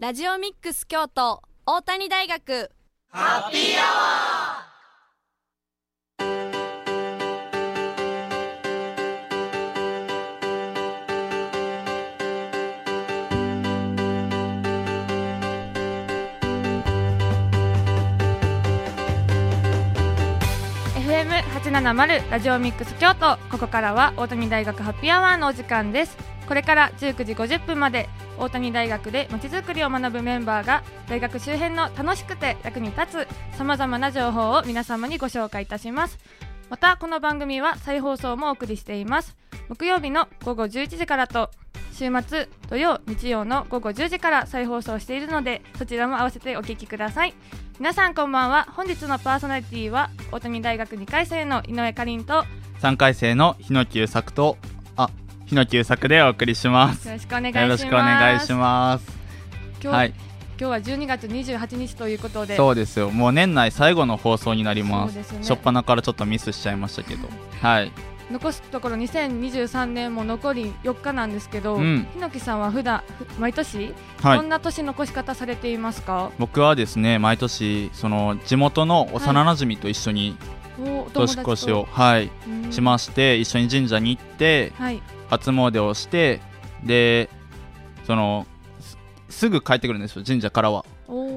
ラジオミックス京都大谷大学。ハッピーアワー！870ラジオミックス京都ここからは大谷大学ハッピーアワーのお時間ですこれから19時50分まで大谷大学でまちづくりを学ぶメンバーが大学周辺の楽しくて役に立つさまざまな情報を皆様にご紹介いたしますまたこの番組は再放送もお送りしています木曜日の午後11時からと週末土曜日曜の午後10時から再放送しているのでそちらも合わせてお聞きください皆さんこんばんは。本日のパーソナリティは大谷大学2回生の井上かりんと3回生の日野久作とあ日野久作でお送りします。よろしくお願いします。よろしくお願いします。今日,、はい、今日は12月28日ということで。そうですよ。もう年内最後の放送になります、ね、初っ端からちょっとミスしちゃいましたけど。はい残すところ2023年も残り4日なんですけど、うん、日野木さんは普段毎年、はい、どんな年残し方されていますか？僕はですね毎年その地元の幼なじみと一緒に、年越しを、はい、しまして一緒に神社に行って、はい、初詣をしてでそのすぐ帰ってくるんですよ神社からは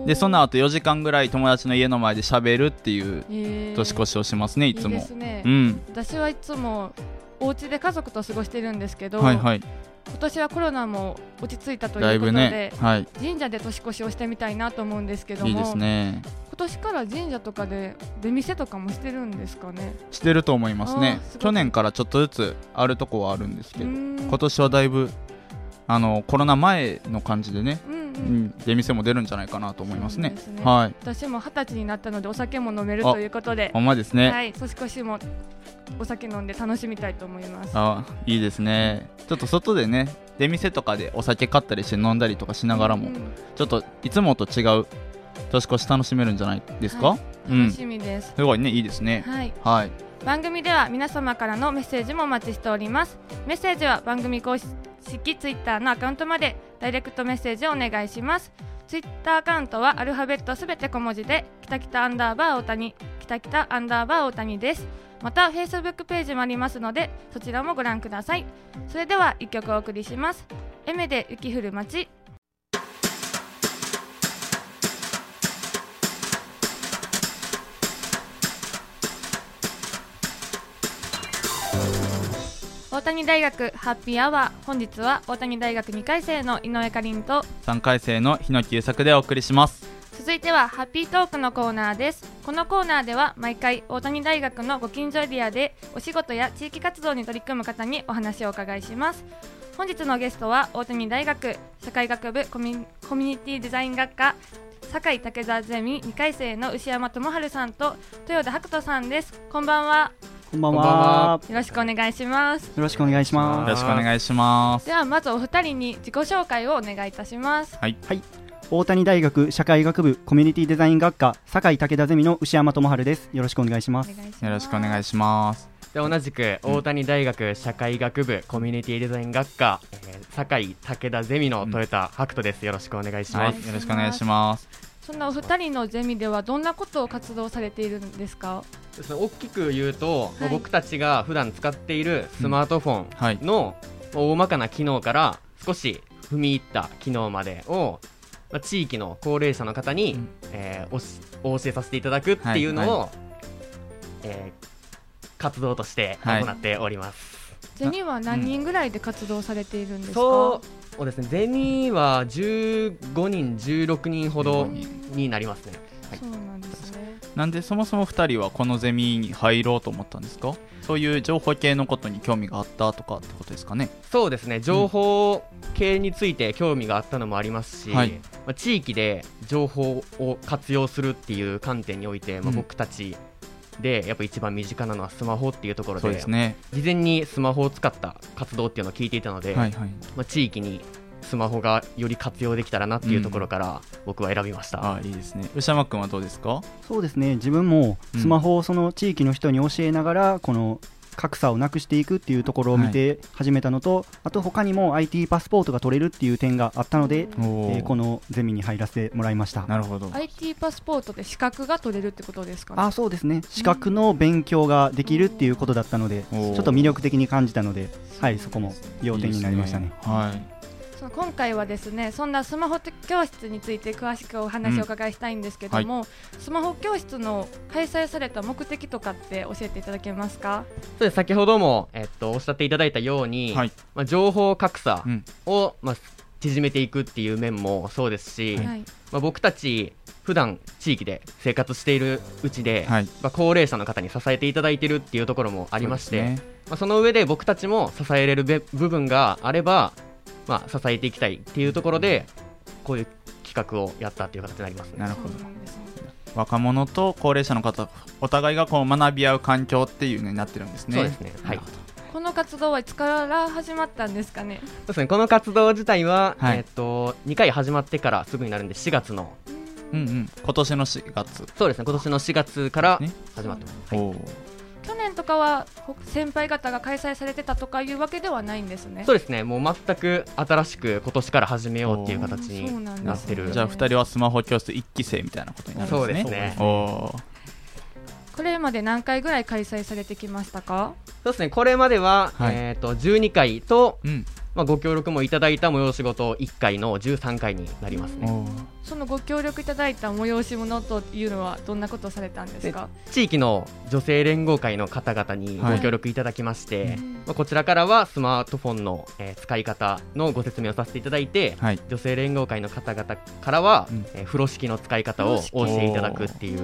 でその後4時間ぐらい友達の家の前でしゃべるっていう年越しをしますねいつも。ね、うん、私はいつもお家で家族と過ごしてるんですけど、はいはい、今年はコロナも落ち着いたということで、ね。はい、神社で年越しをしてみたいなと思うんですけどもいいですね。今年から神社とかで出店とかもしてるんですかね？してると思いますね。去年からちょっとずつあるとこはあるんですけど今年はだいぶあのコロナ前の感じでね、うんうん、出店も出るんじゃないかなと思いますね。すねはい。私も二十歳になったのでお酒も飲めるということで、ほんまですね。はい、年越しもお酒飲んで楽しみたいと思います。あ、いいですね。ちょっと外でね、出店とかでお酒買ったりして飲んだりとかしながらも、うん、ちょっといつもと違う年越し楽しめるんじゃないですか？はい、楽しみです、すごいね、いいですね。はい。はい。番組では皆様からのメッセージもお待ちしております。メッセージは番組公式ツイッターのアカウントまでダイレクトメッセージをお願いします。ツイッターアカウントはアルファベットすべて小文字で、きたきたアンダーバー大谷、きたきたアンダーバー大谷です。また、フェイスブックページもありますので、そちらもご覧ください。それでは、一曲お送りします。エメで雪降る街。大谷大学ハッピーアワー本日は大谷大学2回生の井上かりんと3回生の日野久作でお送りします。続いてはハッピートークのコーナーです。このコーナーでは毎回大谷大学のご近所エリアでお仕事や地域活動に取り組む方にお話をお伺いします。本日のゲストは大谷大学社会学部コミュニティデザイン学科堺武田ゼミ2回生の牛山智春さんと豊田白人さんです。こんばんはこんばんは。よろしくお願いします。よろしくお願いします。よろしくお願いします。ではまずお二人に自己紹介をお願いいたします。はい。はい。大谷大学社会学部コミュニティデザイン学科堺武田ゼミの牛山智春です。よろしくお願いします。よろしくお願いします。で同じく大谷大学社会学部コミュニティデザイン学科、えー、堺武田ゼミの豊田白人です。よろしくお願いします。はい、よろしくお願いします。そんなお二人のゼミではどんなことを活動されているんですか？大きく言うと、はい、僕たちが普段使っているスマートフォンの大まかな機能から少し踏み入った機能までを、まあ、地域の高齢者の方に、うん、えー、お教えさせていただくっていうのを、はい。はい、えー、活動として行っております。ゼミは何人ぐらいで活動されているんですか、そうですね。ゼミは15人16人ほどになりますね、はい、そうなんですね。なんでそもそも2人はこのゼミに入ろうと思ったんですか？そういう情報系のことに興味があったとかってことですかね？そうですね。情報系について興味があったのもありますし、まあ、地域で情報を活用するっていう観点において、まあ、僕たち、でやっぱ一番身近なのはスマホっていうところで、ね、事前にスマホを使った活動っていうのを聞いていたので、はいはい、まあ、地域にスマホがより活用できたらなっていうところから僕は選びました、うん、あいいですね。吉山君はどうですか？そうですね。自分もスマホをその地域の人に教えながらこの格差をなくしていくっていうところを見て始めたのと、はい、あと他にも IT パスポートが取れるっていう点があったので、えー、このゼミに入らせてもらいました。なるほど。IT パスポートで資格が取れるってことですか、ね、あそうですね。資格の勉強ができるっていうことだったのでちょっと魅力的に感じたので、はい、そこも要点になりましたね。いいね。はいその今回はですねそんなスマホ教室について詳しくお話を伺いしたいんですけども、うんはい、スマホ教室の開催された目的とかって教えていただけますか？そうです。先ほども、えっと、おっしゃっていただいたように、はい、まあ、情報格差を、うん、まあ、縮めていくっていう面もそうですし、はい、まあ、僕たち普段地域で生活しているうちで、はい、まあ、高齢者の方に支えていただいているっていうところもありまして、ね、まあ、その上で僕たちも支えれる部分があればまあ、支えていきたいっていうところでこういう企画をやったっていう形になります、ね、なるほど。若者と高齢者の方お互いがこう学び合う環境っていうのになってるんですね。そうですね。はい。この活動はいつから始まったんですかね？そうですね。この活動自体は、はい、えっ、と2回始まってからすぐになるんで4月の。うんうん。今年の4月。そうですね。今年の4月から始まってます、ね、はい去年とかは先輩方が開催されてたとかいうわけではないんですね。そうですね。もう全く新しく今年から始めようっていう形になってる、ね、じゃあ2人はスマホ教室1期生みたいなことになるんですね。そうですね。これまで何回ぐらい開催されてきましたか？そうですね。これまでは、はい、えーと、と12回と、うん、まあ、ご協力もいただいた催し事1回の13回になりますね。そのご協力いただいた催し物というのはどんなことをされたんですか？地域の女性連合会の方々にご協力いただきまして、はい、まあ、こちらからはスマートフォンの、えー、使い方のご説明をさせていただいて、はい、女性連合会の方々からは、うん、えー、風呂敷の使い方をお教えいただくっていう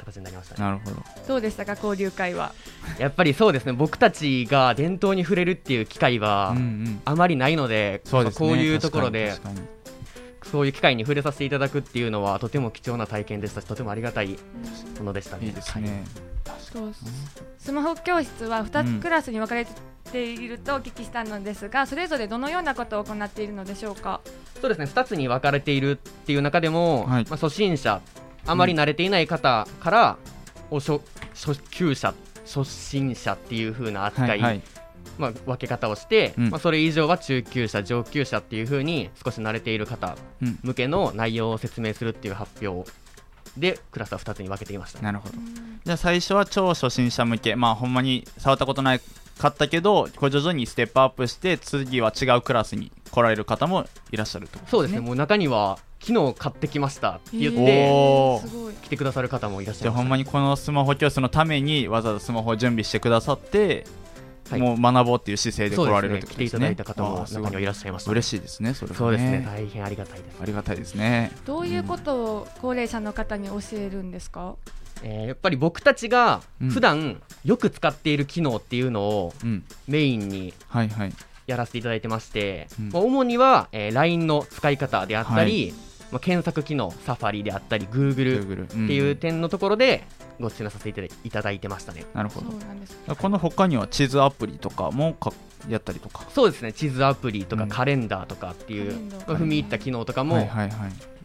形になりました、ね、なるほど。どうでしたか交流会は。やっぱりそうですね。僕たちが伝統に触れるっていう機会はあまりないので、うんうん、こういうところでそういう機会に触れさせていただくっていうのはとても貴重な体験でした。しとてもありがたいものでしたね。いいですね、はい、スマホ教室は2クラスに分かれているとお聞きしたのですが、うん、それぞれどのようなことを行っているのでしょうか？そうですね。2つに分かれているっていう中でも、はい、まあ、初心者あまり慣れていない方から、お初初級者初心者っていう風な扱い、はいはい、まあ、分け方をして、うん、まあ、それ以上は中級者上級者っていう風に少し慣れている方向けの内容を説明するっていう発表でクラスは2つに分けていました、なるほど。じゃあ最初は超初心者向け。まあほんまに触ったことないかったけどこれ徐々にステップアップして次は違うクラスに来られる方もいらっしゃると、ね、そうですね。もう中には昨日買ってきましたって言って、来てくださる方もいらっしゃいます、ほんまにこのスマホ教室のためにわざわざスマホを準備してくださってはい、もう学ぼうっていう姿勢で来られるってことですね。来ていただいた方も中にはいらっしゃいました、嬉しいですね。それ、ね、そうですね。大変ありがたいです。ありがたいですね。どういうことを高齢者の方に教えるんですか？うん、えー、やっぱり僕たちが普段よく使っている機能っていうのをメインに、はいはい。やらせていただいてまして、うん、主には、えー、LINE の使い方であったり、はいまあ、検索機能サファリであったり Google っていう点のところでご出演させていただいてましたね。なるほど。この他には地図アプリとかもかやったりとか。そうですね地図アプリとかカレンダーとかっていう、うん、踏み入った機能とかも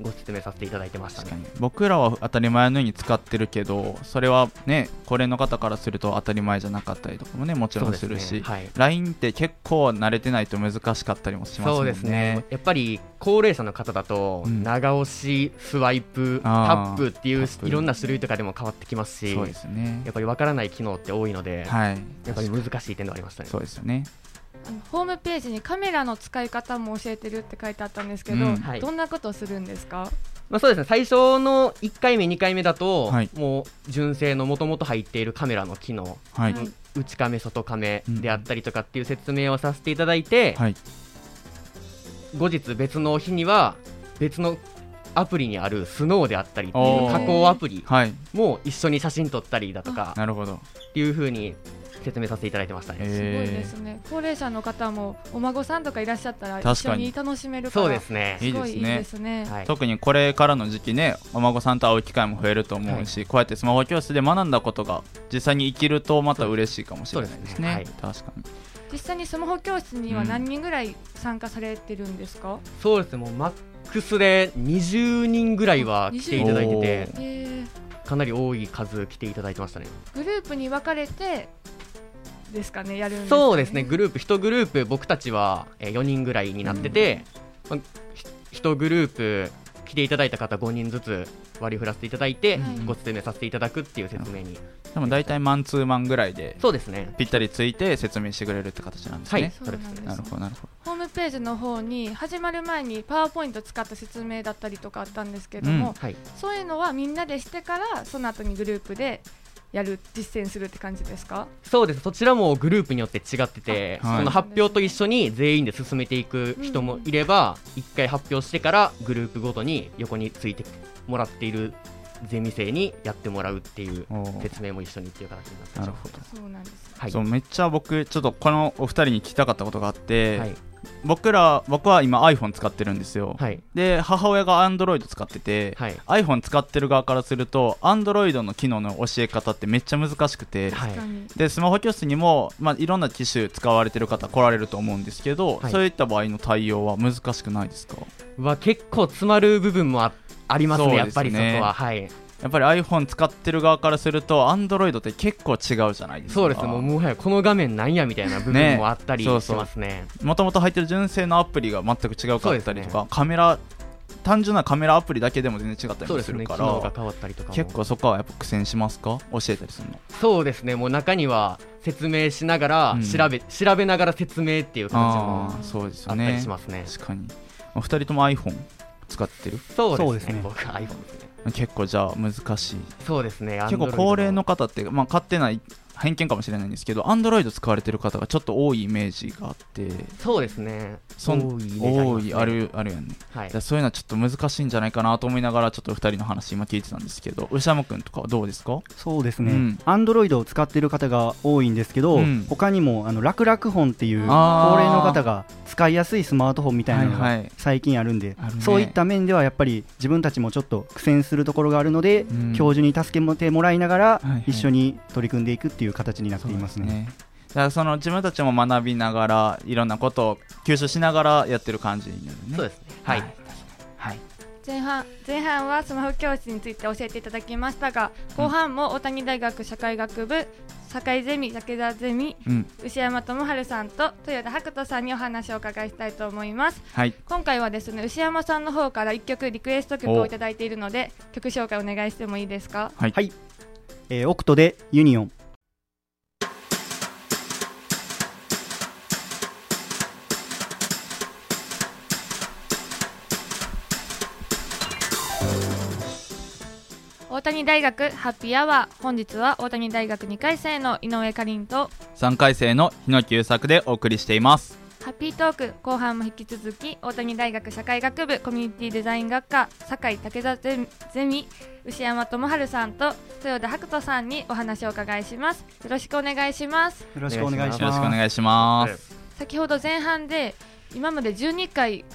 ご説明させていただいてましたね、僕らは当たり前のように使ってるけどそれはねこれの方からすると当たり前じゃなかったりとかもねもちろんするし、ね。はい、LINE って結構慣れてないと難しかったりもしますそうですね。やっぱり高齢者の方だと、長押しスワイプタップっていういろんな種類とかでも変わってきますしそうです、ね、やっぱりわからない機能って多いので、はい、やっぱり難しい点ではありましたねそうですよねホームページにカメラの使い方も教えてるって書いてあったんですけど、うん。はい、どんなことをするんですか？まあ、そうですね。最初の1回目、2回目だと、はい、もう純正のもともと入っているカメラの機能、はい、内カメ、外カメであったりとかっていう説明をさせていただいて、はい、後日、別の日には別のアプリにあるスノーであったりっていう加工アプリも一緒に写真撮ったりだとか、なるほど。っていうふうに説明させていただいてましたね。すごいですね。高齢者の方もお孫さんとかいらっしゃったら一緒に楽しめるそうですね。すごいいいですね。はい、特にこれからの時期ね、お孫さんと会う機会も増えると思うし、はい、こうやってスマホ教室で学んだことが実際に生きるとまた嬉しいかもしれないですね。すねはい、確かに。実際にスマホ教室には何人ぐらい参加されてるんですか？うん、そうですね。もうマックスで20人ぐらいは来ていただいてて。かなり多い数来ていただいてましたね。グループに分かれてですかねやる、ね、そうですね。グループ1グループ僕たちは4人ぐらいになってて、うん、1グループ来ていただいた方5人ずつ割り振らせていただいて、ご説明させていただくっていう説明に。でも大体マンツーマンぐらいでそうですねぴったりついて説明してくれるって形なんですね、はい、そうなんです。なるほどなるほど。ホームページの方に始まる前にパワーポイント使った説明だったりとかあったんですけども、うん。はい、そういうのはみんなでしてからその後にグループでやる実践するって感じですか？そうです。そちらもグループによって違ってて、はい、その発表と一緒に全員で進めていく人もいれば、うん、1回発表してからグループごとに横についてもらっているゼミ生にやってもらうっていう説明も一緒にっていう形になってなるほど。そうなんです、はい、そうめっちゃ僕ちょっとこのお二人に聞きたかったことがあって、はい、僕ら僕は今 iPhone 使ってるんですよ、はい、で母親が Android 使ってて、はい、iPhone 使ってる側からすると Android の機能の教え方ってめっちゃ難しくて、はい、でスマホ教室にも、まあ、いろんな機種使われてる方来られると思うんですけど、そういった場合の対応は難しくないですか？は結構詰まる部分もあありますね、すね。やっぱりそこは。はいやっぱり iPhone 使ってる側からすると Android って結構違うじゃないですか。そうですもうもはやこの画面なんやみたいな部分もあったりしますね。もともと入ってる純正のアプリが全く違うかったりとか、ね、カメラ単純なカメラアプリだけでも全然違ったりするから、ね、変わったりとか結構そこはやっぱ苦戦しますか？教えたりするの。そうですね。もう中には説明しながら調べ、うん、調べながら説明っていう感じもあったりしますね。確かに。お二人とも iPhone 使ってる？そうですね。僕 iPhone ですね。結構じゃあ難しい。そうですね。結構高齢の方って、まあ、買ってない偏見かもしれないんですけどアンドロイド使われてる方がちょっと多いイメージがあって。そうですね。そん多い、あるあるよね、はい、そういうのはちょっと難しいんじゃないかなと思いながらちょっと2人の話今聞いてたんですけど牛山君とかはどうですか？そうですね。アンドロイドを使ってる方が多いんですけど、うん、他にもあの楽々本っていう高齢の方が使いやすいスマートフォンみたいなのが最近あるんで、はいはい、そういった面ではやっぱり自分たちもちょっと苦戦するところがあるので、うん、教授に助けてもらいながら一緒に取り組んでいくっていう形になっていますね。ねだからその自分たちも学びながらいろんなことを吸収しながらやってる感じになるね。そうですね。はい。はい。前半前半はスマホ教室について教えていただきましたが後半も大谷大学社会学部社会ゼミ武田ゼミ、うん、牛山智春さんと豊田白人さんにお話を伺いしたいと思います、はい、今回はですね牛山さんの方から1曲リクエスト曲をいただいているので曲紹介お願いしてもいいですか？はい、はい、えー、オクトでユニオン谷大学ハッピーアワー本日は大谷大学2回生の井上かりんと3回生の日野久作でお送りしています。ハッピートーク後半も引き続き大谷大学社会学部コミュニティデザイン学科酒井武田ゼミ牛山智春さんと豊田白人さんにお話をお伺いします。よろしくお願いします。よろしくお願いします。よろしくお願いします。先ほど前半で今まで12回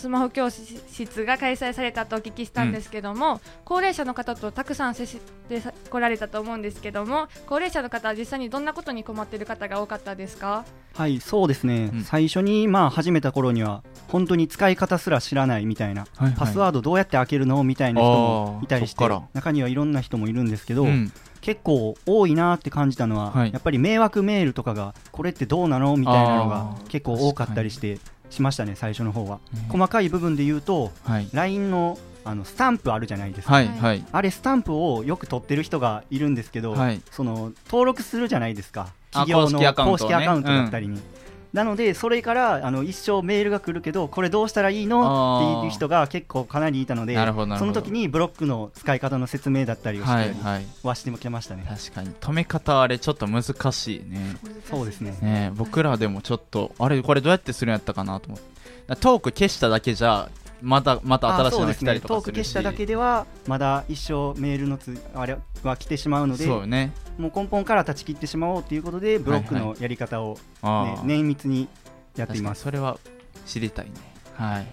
スマホ教室が開催されたとお聞きしたんですけども、うん、高齢者の方とたくさん接してこられたと思うんですけども高齢者の方は実際にどんなことに困っている方が多かったですか？はいそうですね、うん、最初にまあ始めた頃には本当に使い方すら知らないみたいな、はいはい、パスワードどうやって開けるのみたいな人もいたりして中にはいろんな人もいるんですけど、うん、結構多いなって感じたのは、はい、やっぱり迷惑メールとかがこれってどうなの？みたいなのが結構多かったりしてしましたね、最初の方は。細かい部分で言うと、はい、LINE のあのスタンプあるじゃないですか、はいはい、あれスタンプをよく取ってる人がいるんですけど、はい、その登録するじゃないですか。企業の公式アカウントだったりに、うんなのでそれからあの一生メールが来るけどこれどうしたらいいの？っていう人が結構かなりいたのでその時にブロックの使い方の説明だったりをしたりはしてきましたね、はいはい、確かに。止め方あれちょっと難しいね。そうですね。ね僕らでもちょっとあれこれどうやってするんやったかなと思って。トーク消しただけじゃまたまた新しいの来たりとかするし、ね、トーク消しただけではまだ一生メールのつあれは来てしまうのでそう、ね、もう根本から断ち切ってしまおうということでブロックのやり方を、ね、はいはい、綿密にやっています。それは知りたいね。はい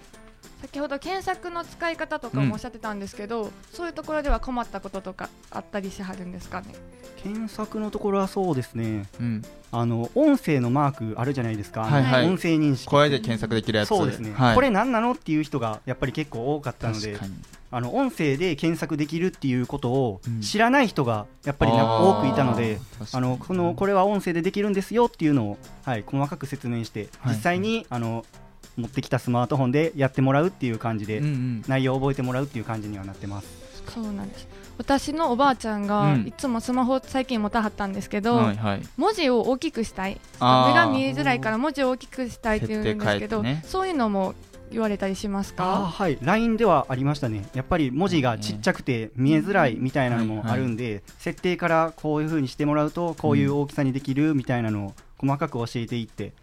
先ほど検索の使い方とかもおっしゃってたんですけど、うん、そういうところでは困ったこととかあったりしはるんですかね？検索のところはそうですね、うん、あの音声のマークあるじゃないですか、はいはい、音声認識。声で検索できるやつ。そうですね、はい、これ何なのっていう人がやっぱり結構多かったのであの音声で検索できるっていうことを知らない人がやっぱり多くいたので、あのこのこれは音声でできるんですよっていうのを、はい、細かく説明して、実際に、あの持ってきたスマートフォンでやってもらうっていう感じで、内容を覚えてもらうっていう感じにはなってます。そうなんです。私のおばあちゃんがいつもスマホ最近持たはったんですけど、はいはい、文字を大きくしたい。目が見えづらいから文字を大きくしたいって言うんですけど、ね、そういうのも言われたりしますか？はい。LINE ではありましたね。やっぱり文字がちっちゃくて見えづらいみたいなのもあるんで、はいはい、設定からこういうふうにしてもらうとこういう大きさにできるみたいなのを細かく教えていって、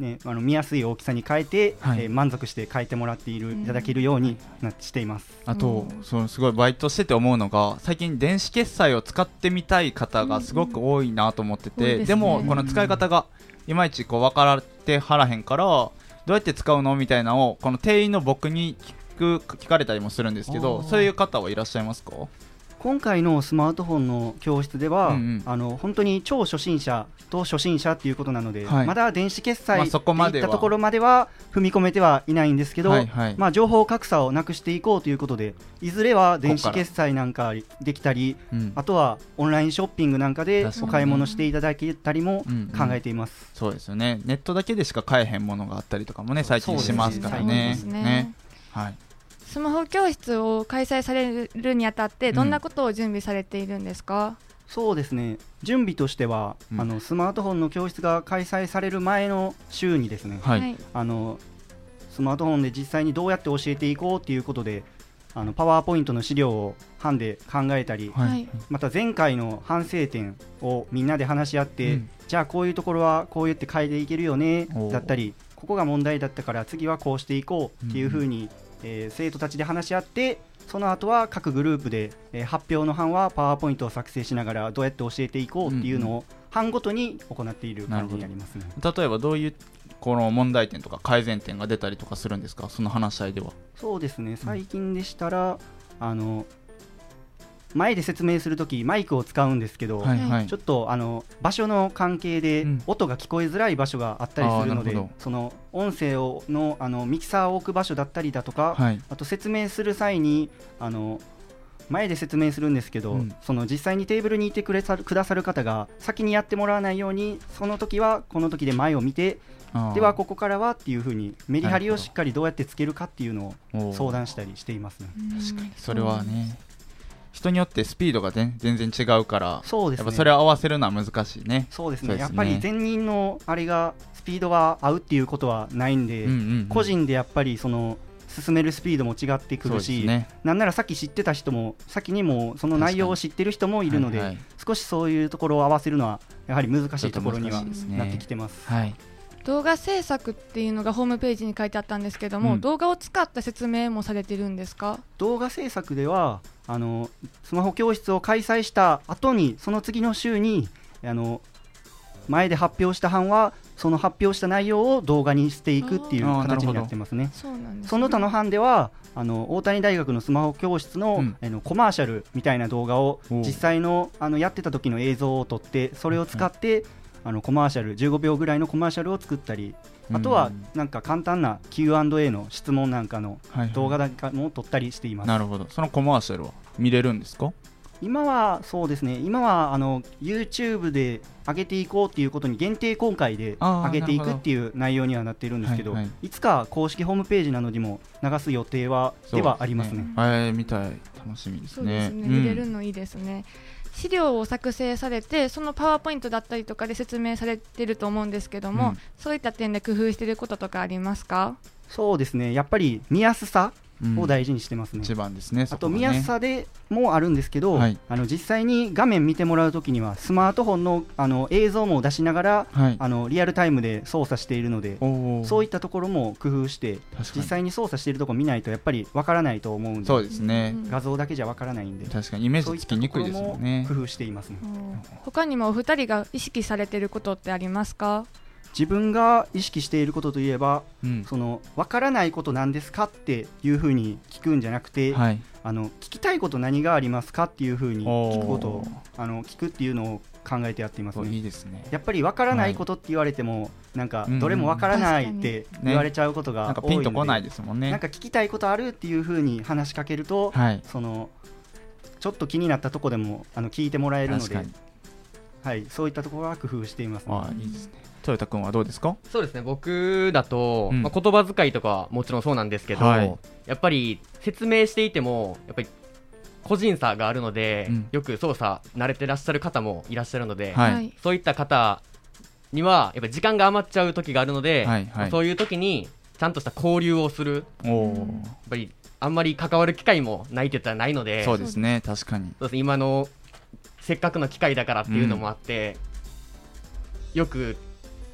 ね、あの見やすい大きさに変えて、はい、えー、満足して変えてもらっているいただけるようになしています。あと、そのすごいバイトしてて思うのが最近電子決済を使ってみたい方がすごく多いなと思ってて、うん、でもこの使い方がいまいちこう分からてはらへんからどうやって使うの？みたいなのをこの店員の僕に聞く聞かれたりもするんですけどそういう方はいらっしゃいますか？今回のスマートフォンの教室では、うんうん、あの本当に超初心者と初心者っていうことなので、はい、まだ電子決済といったところまでは踏み込めてはいないんですけど、はい。はい、まあ、情報格差をなくしていこうということでいずれは電子決済なんかできたり、うん、あとはオンラインショッピングなんかでお買い物していただけたりも考えています、うんうん、そうですよね。ネットだけでしか買えへんものがあったりとかもね最近しますからね。ね。ね。はいスマホ教室を開催されるにあたってどんなことを準備されているんですか、うん、そうですね。準備としては、うん、あのスマートフォンの教室が開催される前の週にですね、はい、あのスマートフォンで実際にどうやって教えていこうということであのパワーポイントの資料を班で考えたり、はい、また前回の反省点をみんなで話し合って、うん、じゃあこういうところはこうやって変えていけるよねだったりここが問題だったから次はこうしていこうっていうふうにえー、生徒たちで話し合ってその後は各グループで、えー、発表の班はパワーポイントを作成しながらどうやって教えていこうっていうのを班ごとに行っている感じになりますね、例えばどういうこの問題点とか改善点が出たりとかするんですか？その話し合いでは。そうですね。最近でしたら、あの前で説明するときマイクを使うんですけど、はいはい、ちょっとあの場所の関係で音が聞こえづらい場所があったりするので、うん、その音声をのあのミキサーを置く場所だったりだとか、はい、あと説明する際にあの前で説明するんですけど、うん、その実際にテーブルにいてくれさくださる方が先にやってもらわないようにその時はこの時で前を見てではここからはっていうふうにメリハリをしっかりどうやってつけるかっていうのを相談したりしていますね。確かに。それはね人によってスピードが、ね、全然違うからそうです、ね、やっぱそれを合わせるのは難しいね。そうですね、ね、やっぱり前任のあれがスピードが合うっていうことはないんで、うんうんうん、個人でやっぱりその進めるスピードも違ってくるし、ね、なんならさっき知ってた人も先にもその内容を知ってる人もいるので、はいはい、少しそういうところを合わせるのはやはり難しいところにはなってきてます。はい動画制作っていうのがホームページに書いてあったんですけども、うん、動画を使った説明もされてるんですか？動画制作ではあのスマホ教室を開催した後にその次の週にあの前で発表した班はその発表した内容を動画にしていくっていう形になってますね。そね。その他の班ではあの大谷大学のスマホ教室のうん、あのコマーシャルみたいな動画を実際のあのやってた時の映像を撮ってそれを使って、あのコマーシャル15秒ぐらいのコマーシャルを作ったりあとはなんか簡単な Q&A の質問なんかの動画なんかも撮ったりしています、はいはい、なるほど。そのコマーシャルは見れるんですか？今はそうですね。今はあの YouTube で上げていこうっていうことに限定公開で上げていくっていう内容にはなっているんですけど、はいはい、い。つか公式ホームページなどにも流す予定はではありますね。はい、見たい。楽しみですね。すね。見れるのいいですね。資料を作成されてそのパワーポイントだったりとかで説明されてると思うんですけども、うん、そういった点で工夫していることとかありますか？そうですね。やっぱり見やすさを大事にしてますね、うん、一番ですね、あと見やすさでもあるんですけど、はい、あの実際に画面見てもらうときにはスマートフォンのあの映像も出しながら、はい、あのリアルタイムで操作しているのでそういったところも工夫して実際に操作しているところ見ないとやっぱりわからないと思うんでそうですね。画像だけじゃわからないんで確かにイメージつきにくいですもんね。工夫していますね。他にもお二人が意識されていることってありますか？自分が意識していることといえば、うん、その分からないことなんですかっていうふうに聞くんじゃなくて、はい、あの聞きたいこと何がありますかっていうふうに聞くことをあの聞くっていうのを考えてやっていますね。いいですね。やっぱり分からないことって言われても、はい、なん。かどれも分からないって言われちゃうことが多いので、ね、ピンとこないですもんね。なんか聞きたいことあるっていうふうに話しかけると、はい、そのちょっと気になったとこでもあの聞いてもらえるので、はい、そういったところは工夫しています、ね、あいいですね。豊田君はどうですか？そうですね。僕だと、うん、まあ、言葉遣いとかはもちろんそうなんですけど、はい、やっぱり説明していてもやっぱり個人差があるので、うん、よく操作慣れてらっしゃる方もいらっしゃるので、はい、そういった方にはやっぱ時間が余っちゃう時があるので、はいはい、そういう時にちゃんとした交流をする。やっぱりあんまり関わる機会もないって言ったらないのでそうですね。確かに。今のせっかくの機会だからっていうのもあって、うん、よく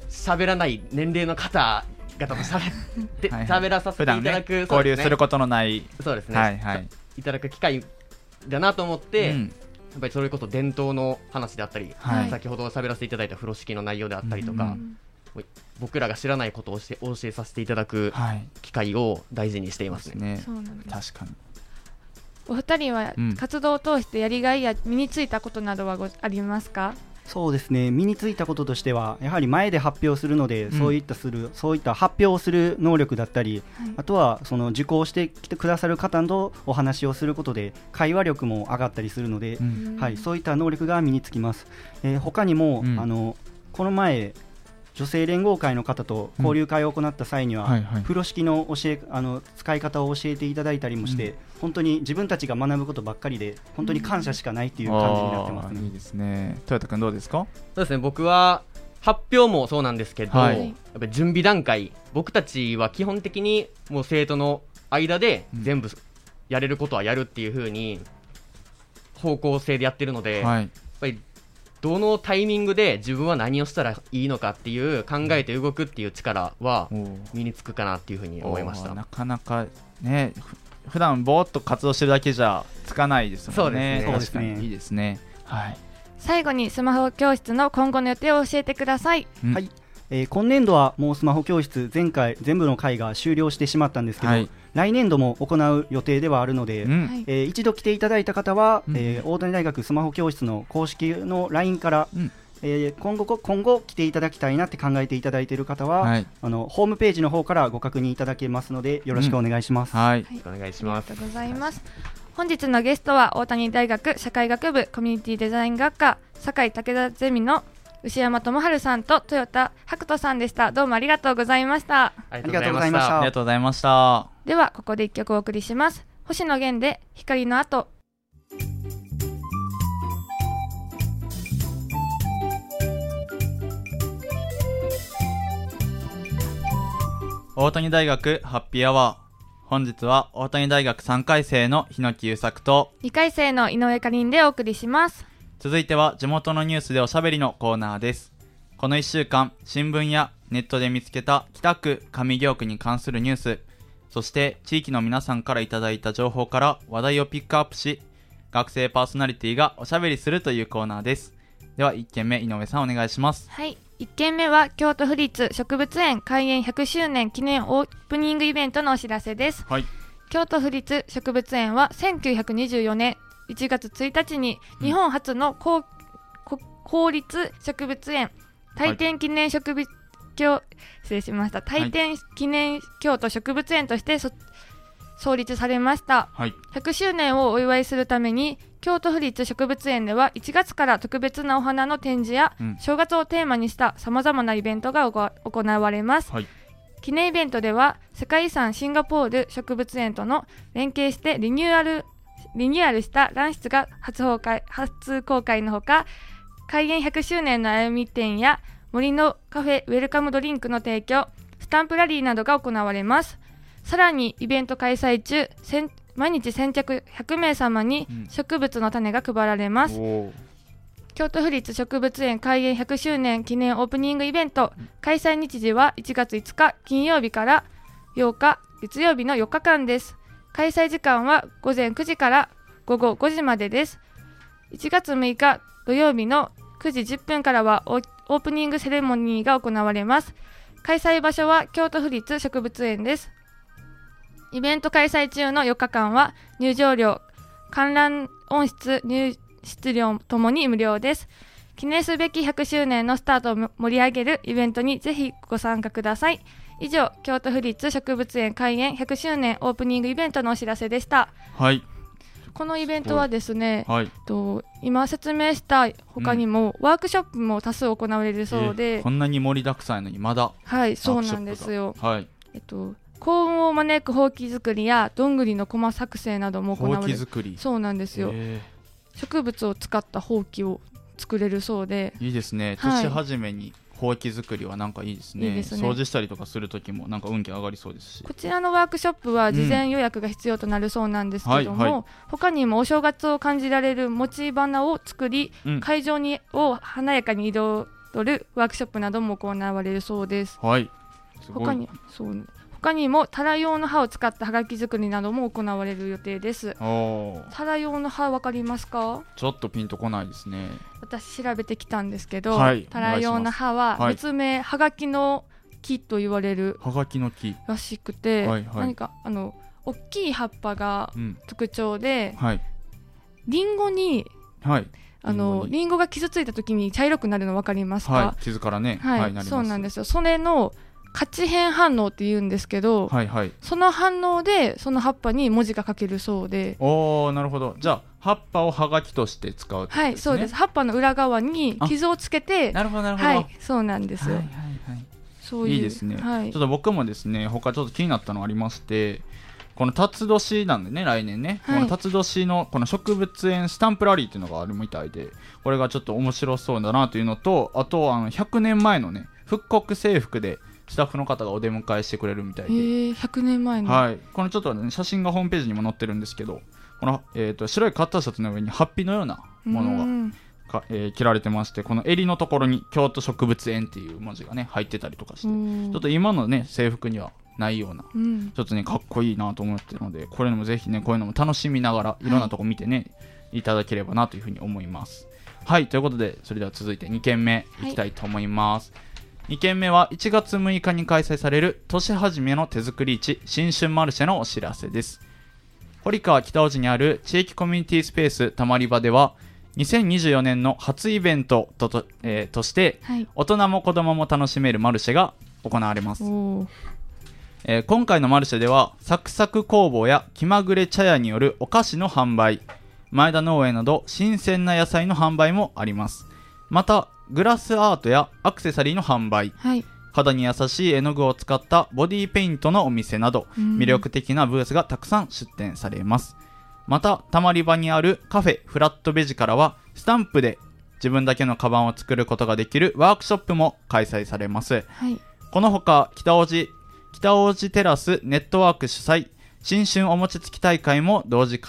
喋らない年齢の方々と喋って喋らさせていただく、ね、交流することのないそうですね、はいはい、いただく機会だなと思って、うん、やっぱりそれこそ伝統の話であったり、はい、先ほど喋らせていただいた風呂敷の内容であったりとか、うん僕らが知らないことを教え教えさせていただく機会を大事にしていますね。はい、ね。確かに。お二人は活動を通してやりがいや身についたことなどはごありますか、そうですね。身についたこととしてはやはり前で発表するので、うん、そういったするそういった発表をする能力だったり、はい、あとはその受講してきてくださる方とお話をすることで会話力も上がったりするので、うん、はい、そういった能力が身につきます。えー、他にも、うん、あのこの前女性連合会の方と交流会を行った際には、風呂敷の教えあの使い方を教えていただいたりもして、うん、本当に自分たちが学ぶことばっかりで本当に感謝しかないっていう感じになってます、ね、いいですね。豊田君どうですか？そうですね。僕は発表もそうなんですけど、はい、やっぱり準備段階僕たちは基本的にもう生徒の間で全部やれることはやるっていうふうに方向性でやってるので、はい、やっぱりどのタイミングで自分は何をしたらいいのかっていう考えて動くっていう力は身につくかなっていうふうに思いました。なかなかね普段ぼーっと活動してるだけじゃつかないですもんね。そうですね。いいですね。はい。最後にスマホ教室の今後の予定を教えてください、うん、はい。えー、今年度はもうスマホ教室前回全部の回が終了してしまったんですけど、はい、来年度も行う予定ではあるので、うん、えー、一度来ていただいた方は、うん、えー、大谷大学スマホ教室の公式の LINE から、うん、えー、今後今後来ていただきたいなって考えていただいている方は、はい、あのホームページの方からご確認いただけますのでよろしくお願いします。はい、お願いします。ありがとうございます。本日のゲストは大谷大学社会学部コミュニティデザイン学科堺武田ゼミの牛山智春さんと豊田白人さんでした。どうもありがとうございました。ありがとうございました。ありがとうございましたではここで一曲お送りします。星野源で光の後。大谷大学ハッピーアワー本日は大谷大学3回生の日野木優作と2回生の井上かりんでお送りします。続いては地元のニュースでおしゃべりのコーナーです。この1週間、新聞やネットで見つけた北区上京区に関するニュース、そして地域の皆さんからいただいた情報から話題をピックアップし、学生パーソナリティがおしゃべりするというコーナーです。では1件目、井上さんお願いします。はい。1件目は京都府立植物園開園100周年記念オープニングイベントのお知らせです。はい。京都府立植物園は1924年1月1日に日本初の公,、公立植物園大天記念植物京、失礼しました。大天記念京都植物園として創立されました、はい、100周年をお祝いするために京都府立植物園では1月から特別なお花の展示や、うん、正月をテーマにしたさまざまなイベントが行われます、はい、記念イベントでは世界遺産シンガポール植物園との連携してリニューアルリニューアルした卵室が初公開初公開のほか開園100周年の歩み展や森のカフェウェルカムドリンクの提供スタンプラリーなどが行われます。さらにイベント開催中毎日先着100名様に植物の種が配られます、うん、京都府立植物園開園100周年記念オープニングイベント開催日時は1月5日金曜日から8日月曜日の4日間です。開催時間は午前9時から午後5時までです。1月6日土曜日の9時10分からはオープニングセレモニーが行われます。開催場所は京都府立植物園です。イベント開催中の4日間は入場料、観覧音質、入室料ともに無料です。記念すべき100周年のスタートを盛り上げるイベントにぜひご参加ください以上京都府立植物園開園100周年オープニングイベントのお知らせでしたはいこのイベントはですね、はい、と今説明した他にも、ワークショップも多数行われるそうで、えー、こんなに盛りだくさんのにまだはいそうなんですよ。はい。えっと幸運を招くほうき作りやどんぐりの駒作成なども行われる。そうなんですよ、えー、植物を使ったほうきを作れるそうで。いいですね。年始めにほうき作りはなんかいいですね、ね、掃除したりとかする時もなんか運気上がりそうですし。こちらのワークショップは事前予約が必要となるそうなんですけども、うんはいはい、他にもお正月を感じられる餅花を作り、うん、会場にを華やかに彩るワークショップなども行われるそうです。はい。他にそう他にもタラ用の葉を使ったはがき作りなども行われる予定です。タラ用の葉わかりますか？ちょっとピンとこないですね。私調べてきたんですけど、はい、タラ用の葉は別名、はがきの木と言われるはがきの木。らしくて、はいはい、何かあの大きい葉っぱが特徴で、うんはい、リンゴに、はい、あのリンゴが傷ついた時に茶色くなるの分かりますか、はい、傷からね、はい、はい、そうなんですよ。それの価値変反応って言うんですけど、はいはい、その反応でその葉っぱに文字が書けるそうで。おなるほど。じゃあ葉っぱをはがきとして使う、ね、はいそうです。葉っぱの裏側に傷をつけてなるほどなるほど、はい、そうなんですよ、はいはいはい、そういういいですね、はい、ちょっと僕もですね他ちょっと気になったのありましてこの辰年なんでね来年ね、はい、この辰年のこの植物園スタンプラリーっていうのがあるみたいでこれがちょっと面白そうだなというのとあとあの100年前のね復刻制服でスタッフの方がお出迎えしてくれるみたいで、えー、100年前の、はい、このちょっと、ね、写真がホームページにも載ってるんですけどこの、えーと、白いカッターシャツの上にハッピーのようなものがか、えー、切られてましてこの襟のところに京都植物園っていう文字がね入ってたりとかしてちょっと今のね制服にはないような、うん、ちょっとねかっこいいなと思ってるのでこれもぜひねこういうのも楽しみながらいろんなとこ見てね、はい、いただければなというふうに思います。はい。ということでそれでは続いて2件目い。きたいと思います、はい2件目は1月6日に開催される年始めの手作り市新春マルシェのお知らせです。堀川北尾路にある地域コミュニティスペースたまり場では、2024年の初イベントとと,、えー、として、はい、大人も子供も楽しめるマルシェが行われます。えー、今回のマルシェでは、サクサク工房や気まぐれ茶屋によるお菓子の販売、前田農園など新鮮な野菜の販売もあります。また、グラスアートやアクセサリーの販売、はい、肌に優しい絵の具を使ったボディペイントのお店など、魅力的なブースがたくさん出展されます。また、たまり場にあるカフェフラットベジからは、スタンプで自分だけのカバンを作ることができるワークショップも開催されます。はい、このほか、北大路、北大路テラスネットワーク主催、新春お餅つき大会も同時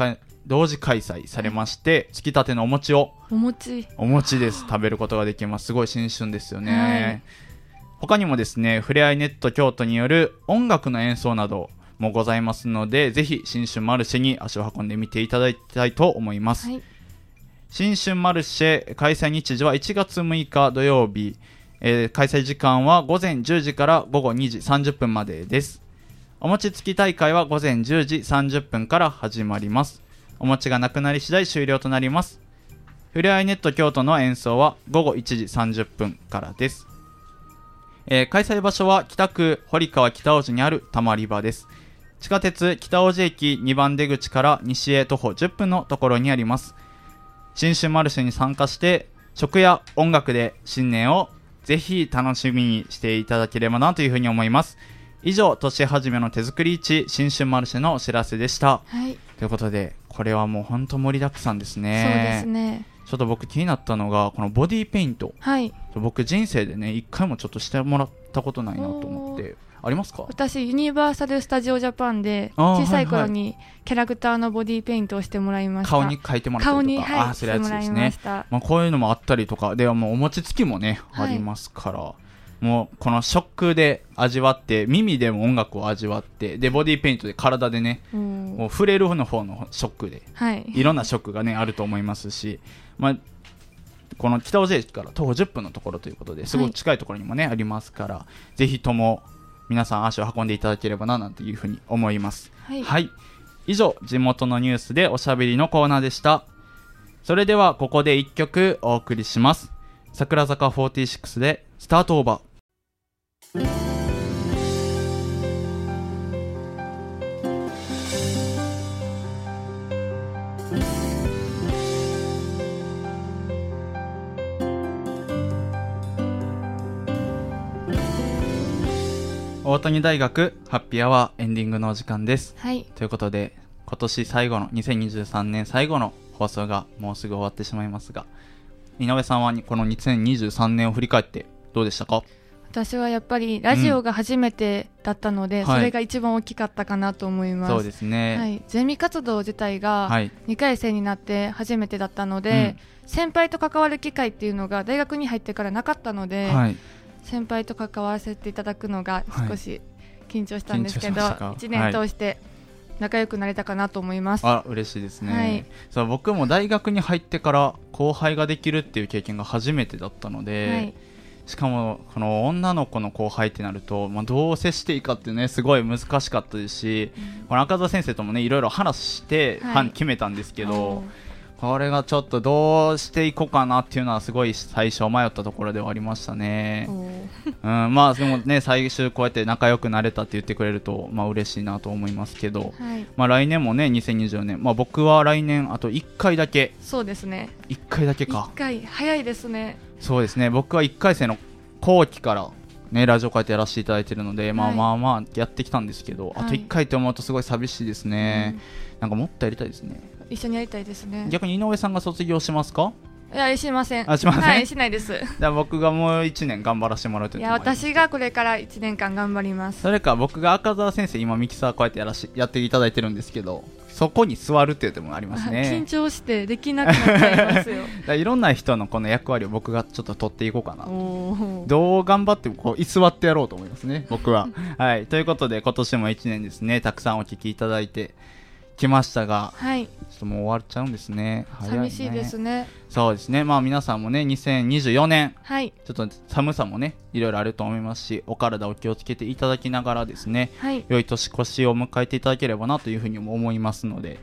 同時開催されまして、つきたてのお餅をお餅。お餅です。食べることができます。すごい新春ですよね、はい、他にもですねふれあいネット京都による音楽の演奏などもございますのでぜひ新春マルシェに足を運んでみていただきたいと思います、はい、新春マルシェ開催日時は1月6日土曜日、えー、開催時間は午前10時から午後2時30分までです。お餅つき大会は午前10時30分から始まりますお餅がなくなり次第終了となります。ふれあいネット京都の演奏は午後1時30分からです。えー、開催場所は北区堀川北大路にあるたまり場です。地下鉄北大路駅2番出口から西へ徒歩10分のところにあります。新春マルシェに参加して、食や音楽で新年をぜひ楽しみにしていただければなというふうに思います。以上、年始めの手作り市新春マルシェのお知らせでした。はい。ということで、これはもう本当盛りだくさんですね。そうですね。ちょっと僕気になったのが、このボディペイント。はい。僕人生でね、一回もちょっとしてもらったことないなと思って。ありますか？私ユニバーサル・スタジオ・ジャパンで小さい頃にキャラクターのボディペイントをしてもらいました顔に描いてもらったりとか顔に、はい、あするやつですねまあ、こういうのもあったりとかではもうお餅つきもね、はい、ありますからもうこのショックで味わって耳でも音楽を味わってでボディーペイントで体でね、うん、もう触れるの方のショックで、はい、いろんなショックがねあると思いますし、まあ、この北大路駅から徒歩10分のところということですごく近いところにもね、はい、ありますからぜひとも皆さん足を運んでいただければななんていうふうに思います、はい、はい、以上地元のニュースでおしゃべりのコーナーでした。それではここで1曲お送りします。桜坂46でスタートオーバー大谷大学ハッピーアワーエンディングのお時間です。はい。ということで、今年最後の、2023年最後の放送がもうすぐ終わってしまいますが、井上さんはこの2023年を振り返ってどうでしたか？私はやっぱりラジオが初めてだったので、うん、それが一番大きかったかなと思います、はい、そうですね、はい、ゼミ活動自体が2回生になって初めてだったので、うん、先輩と関わる機会っていうのが大学に入ってからなかったので、はい、先輩と関わらせていただくのが少し緊張したんですけど、はい、1年通して仲良くなれたかなと思います、あ嬉しいですね、はい、そう僕も大学に入ってから後輩ができるっていう経験が初めてだったので、はい、しかもこの女の子の後輩ってなると、まあ、どう接していいかってねすごい難しかったですし、うん、この赤澤先生ともねいろいろ話して、はい、決めたんですけど、これがちょっとどうしていこうかなっていうのはすごい最初迷ったところではありましたね。うん、まあでもね最終こうやって仲良くなれたって言ってくれるとまあ嬉しいなと思いますけど、はい、まあ来年もね2024年まあ僕は来年あと1回だけ。そうですね。1回だけか。1回早いですねそうですね。僕は1回生の後期からね、ラジオこうやってやらせていただいてるので、はい、まあまあまあやってきたんですけど、あと1回って思うとすごい寂しいですね、うん、なんかもっとやりたいですね。一緒にやりたいですね。逆に井上さんが卒業しますか？いやしません。あしません、はい、しないです。じゃあ僕がもう1年頑張らせてもらうといや私がこれから1年間頑張ります。それか僕が赤澤先生今ミキサーこうやってやらしやっていただいてるんですけどそこに座るっていう手もありますね。緊張してできなくなっちゃいますよ。いろんな人のこの役割を僕がちょっと取っていこうかなどう頑張ってもこう居座ってやろうと思いますね僕は。はい。ということで今年も1年ですね。たくさんお聞きいただいてきましたが、はい、ちょっともう終わっちゃうんですね。ね寂しいですね。そうですね。まあ皆さんもね、2024年、はい、ちょっと寒さもね、いろいろあると思いますし、お体お気をつけていただきながらですね、はい、良い年越しを迎えていただければなというふうにも思いますので、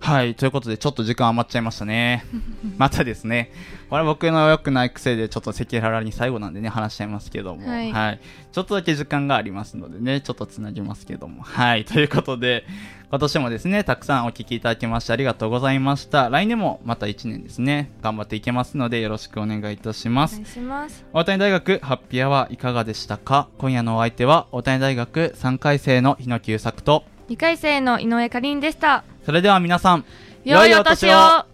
はい、ということで、ちょっと時間余っちゃいましたね。またですね、これは僕の良くない癖で、ちょっと赤裸々に最後なんでね、話しちゃいますけども、はい、はい、ちょっとだけ時間がありますのでね、ちょっとつなぎますけども、はい、ということで、今年もですね、たくさんお聞きいただきましてありがとうございました。来年もまた1年ですね、頑張っていけますので、よろしくお願いいたします。お願いします。大谷大学ハッピーアワーいかがでしたか？今夜のお相手は、大谷大学3回生の日野久作と、2回生の井上かりんでした。それでは皆さん、良いお年を